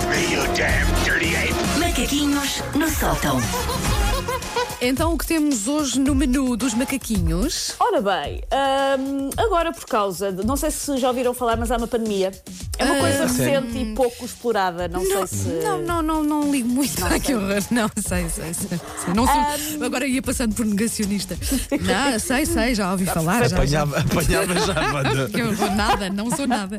off me, you damn dirty ape! Macaquinhos no sótão. Então, o que temos hoje no menu dos macaquinhos? Ora bem, hum, agora por causa de. Não sei se já ouviram falar, mas há uma pandemia. É uma coisa recente e pouco explorada. Não, sei se. Não, não, não, não ligo muito. Ai, que horror. Não, sei, sei, sei. sei. Não sou, Agora ia passando por negacionista. Não, sei, sei, já ouvi falar. Já, já. Apanhava, apanhava já a banda. Que horror, nada, não sou nada.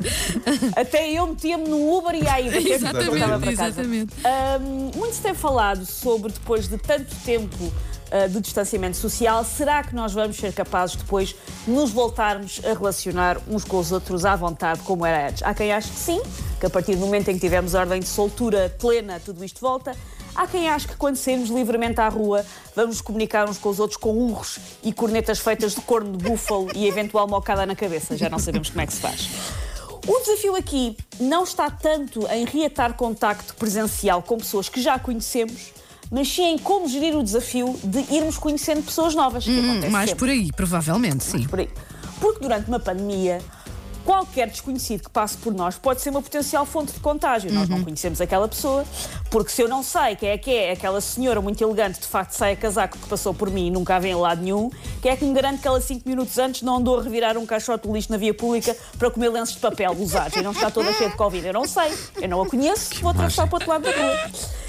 Até eu metia-me no Uber e aí voltava Exatamente, para casa. exatamente. Hum, muito se tem falado sobre, depois de tanto tempo uh, de distanciamento social, será que nós vamos ser capazes depois de nos voltarmos a relacionar uns com os outros à vontade, como era antes? Há quem ache que sim, que a partir do momento em que tivermos ordem de soltura plena, tudo isto volta. Há quem ache que quando sairmos livremente à rua vamos comunicar uns com os outros com urros e cornetas feitas de corno de búfalo e eventual mocada na cabeça. Já não sabemos como é que se faz. O desafio aqui não está tanto em reatar contacto presencial com pessoas que já conhecemos, mas sim em como gerir o desafio de irmos conhecendo pessoas novas. Hum, Mais sempre por aí, provavelmente, sim. por aí. Porque durante uma pandemia, qualquer desconhecido que passe por nós pode ser uma potencial fonte de contágio. Nós não conhecemos aquela pessoa, porque se eu não sei quem é que é aquela senhora muito elegante, de facto sai a casaco que passou por mim e nunca a vem em lado nenhum, quem é que me garante que ela cinco minutos antes não andou a revirar um caixote de lixo na via pública para comer lenços de papel usados e não está toda cheia de Covid? Eu não sei, eu não a conheço, vou atravessar para o outro lado da rua.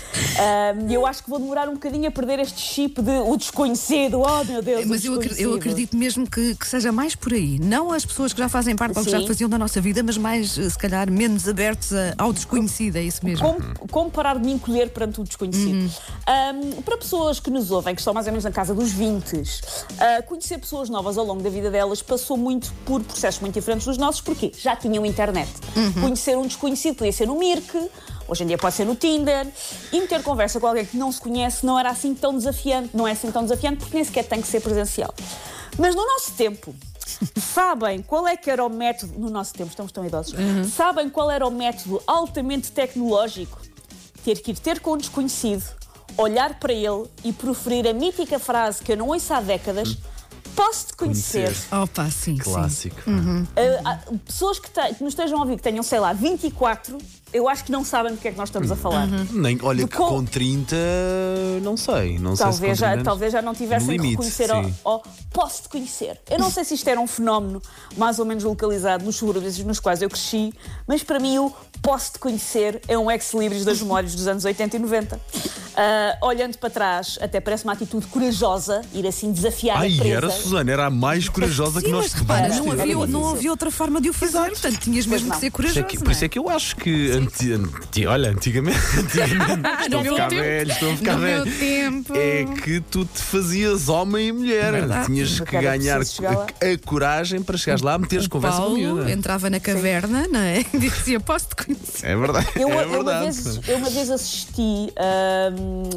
E eu acho que vou demorar um bocadinho a perder este chip de o desconhecido. Oh, meu Deus, Mas o eu, acre- eu acredito mesmo que, que seja mais por aí. Não as pessoas que já fazem parte ou que já faziam da nossa vida, mas mais, eh, se calhar, menos abertos ao desconhecido. É isso mesmo. Como, como parar de me encolher perante o desconhecido? Ahm, para pessoas que nos ouvem, que estão mais ou menos na casa dos 20, ah, conhecer pessoas novas ao longo da vida delas passou muito por processos muito diferentes dos nossos, porque já tinham internet. Conhecer um desconhecido podia ser no Mirk, hoje em dia pode ser no Tinder, e meter conversa com alguém que não se conhece não era assim tão desafiante, não é assim tão desafiante, porque nem sequer tem que ser presencial. Mas no nosso tempo, Sabem qual é que era o método, no nosso tempo, estamos tão idosos, sabem qual era o método altamente tecnológico? Ter que ir ter com um desconhecido, olhar para ele e proferir a mítica frase que eu não ouço há décadas: Posso-te conhecer? Conhecer. Opa, sim, sim. Clássico. Ah, há pessoas que, te- que nos estejam a ouvir, que tenham, sei lá, 24, eu acho que não sabem do que é que nós estamos a falar. Nem, olha, que com- com 30, não sei. Não sei se Talvez já, 30 talvez já não tivessem no que limite, reconhecer sim. posso-te conhecer. Eu não sei se isto era um fenómeno mais ou menos localizado nos subúrbios nos quais eu cresci, mas para mim o posso-te conhecer é um ex-libris das memórias dos anos 80 e 90. Ah, olhando para trás, até parece uma atitude corajosa, ir assim desafiar Ai, a presa. era Susana, era a mais corajosa que Sim, nós mas repara, não havia, não havia outra forma de o fazer, portanto tinhas mesmo que ser Por isso, corajoso. é que, por isso é que eu acho que. Anti, anti- olha, antigamente. antigamente estou a ficar tempo. velho, estou a ficar velho. tempo. É que tu te fazias homem e mulher. Verdade. Tinhas que ganhar preciso chegar lá. a, a coragem para chegares lá, meteres O conversa com a Paulo miúda. entrava na caverna, não é? E dizia: Posso te conhecer? É verdade. Eu, é eu uma verdade. vez, eu uma vez assisti, ahm,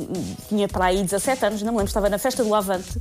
tinha para aí 17 anos, não me lembro, estava na festa do Avante,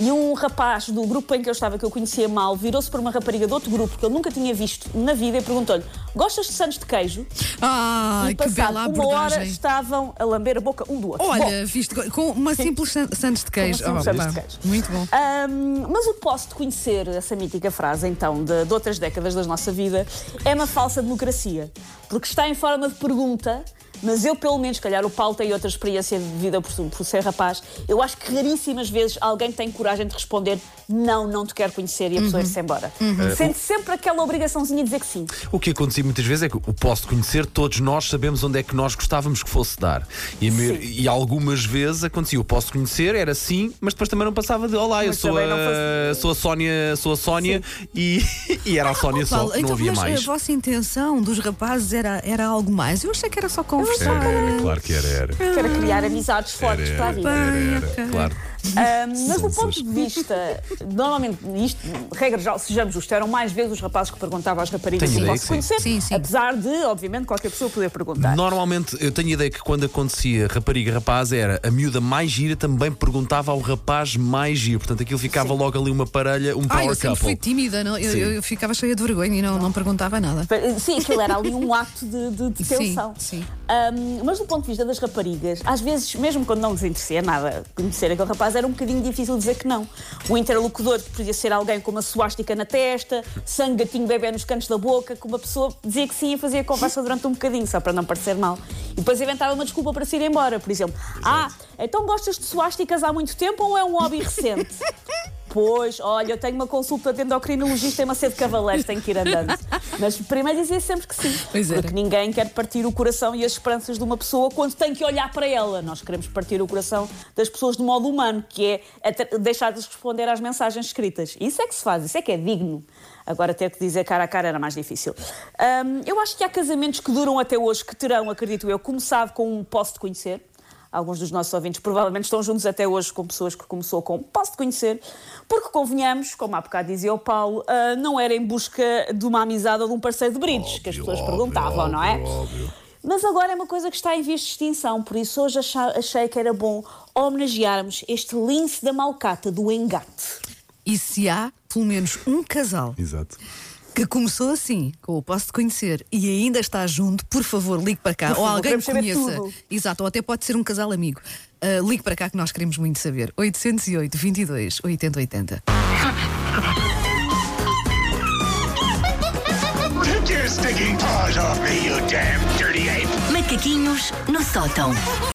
e um rapaz do grupo em que eu estava, que eu conhecia mal, virou-se para uma rapariga de outro grupo que eu nunca tinha visto na vida e perguntou-lhe: Gostas de santos de queijo? Ai, e que bela uma hora abordagem. estavam a lamber a boca um do outro. Bom, Olha, viste, com uma simples san- sandes de queijo. Com uma simples Oh, de queijo. Muito bom. Ahm, mas o posso de conhecer, essa mítica frase, então, de, de outras décadas da nossa vida, é uma falsa democracia. Porque está em forma de pergunta, mas eu, pelo menos, se calhar o Paulo tem outra experiência de vida por, por ser rapaz, eu acho que raríssimas vezes alguém tem coragem de responder não, não te quero conhecer e a pessoa ir-se embora. Sente sempre aquela obrigaçãozinha de dizer que sim. O que acontecia muitas vezes é que o posso conhecer, todos nós sabemos onde é que nós gostávamos que fosse dar. E, a maio- Sim. e algumas vezes acontecia o posso conhecer, era sim, mas depois também não passava de olá, eu sou a, fazia- sou a Sónia, sou a Sónia e, e era a Sónia só, Paulo, não então, havia mas mais. a vossa intenção dos rapazes era, era algo mais? Eu achei que era só conversar. claro que era, era. Era criar amizades fortes para a vida. Bem, ok. claro. Ahm, mas do ponto de vista, normalmente, isto, regra geral, sejamos justos, eram mais vezes os rapazes que perguntavam às raparigas Tenho se posso sim. conhecer, Sim, sim. apesar de, obviamente, qualquer pessoa poder perguntar. Normalmente, eu tenho a ideia que quando acontecia rapariga rapaz, era a miúda mais gira também perguntava ao rapaz mais giro. Portanto, aquilo ficava logo ali uma parelha, um Ah, power eu sempre couple. fui tímida, não? Eu, Sim. eu- eu ficava cheia de vergonha e não, não perguntava nada. Sim, aquilo era ali um ato de, de, de Sim, tensão. sim. Ahm, mas do ponto de vista das raparigas, às vezes, mesmo quando não lhes interesseia nada conhecer aquele rapaz, era um bocadinho difícil dizer que não. O interlocutor podia ser alguém com uma suástica na testa, sangue gatinho bebê nos cantos da boca, que uma pessoa dizia que sim e fazia conversa durante um bocadinho, só para não parecer mal. E depois inventava uma desculpa para se ir embora, por exemplo. Ah, então gostas de suásticas há muito tempo ou é um hobby recente? Pois, olha, eu tenho uma consulta de endocrinologista em Macedo Cavaleiros, tenho que ir andando. Mas primeiro dizia sempre que sim. Pois era. Porque ninguém quer partir o coração e as esperanças de uma pessoa quando tem que olhar para ela. Nós queremos partir o coração das pessoas de modo humano, que é atra- deixar-lhes responder às mensagens escritas. Isso é que se faz, isso é que é digno. Agora ter que dizer cara a cara era mais difícil. Hum, eu acho que há casamentos que duram até hoje, que terão, acredito eu, começado com um posso te conhecer. Alguns dos nossos ouvintes provavelmente estão juntos até hoje com pessoas que começou com posso te conhecer, porque convenhamos, como há bocado dizia o Paulo, ah, não era em busca de uma amizade ou de um parceiro de brindes que as pessoas perguntavam, não é? Mas agora é uma coisa que está em vias de extinção, por isso hoje achei que era bom homenagearmos este lince da malcata do engate. E se há pelo menos um casal Exato. Que começou assim, com o posso de conhecer e ainda está junto, por favor, ligue para cá. Por ou favor, alguém que conheça. tudo. Exato, ou até pode ser um casal amigo. Ah, ligue para cá que nós queremos muito saber. 808 22 80 80. Take your stinking paws off me, you damn dirty ape! Macaquinhos no sótão.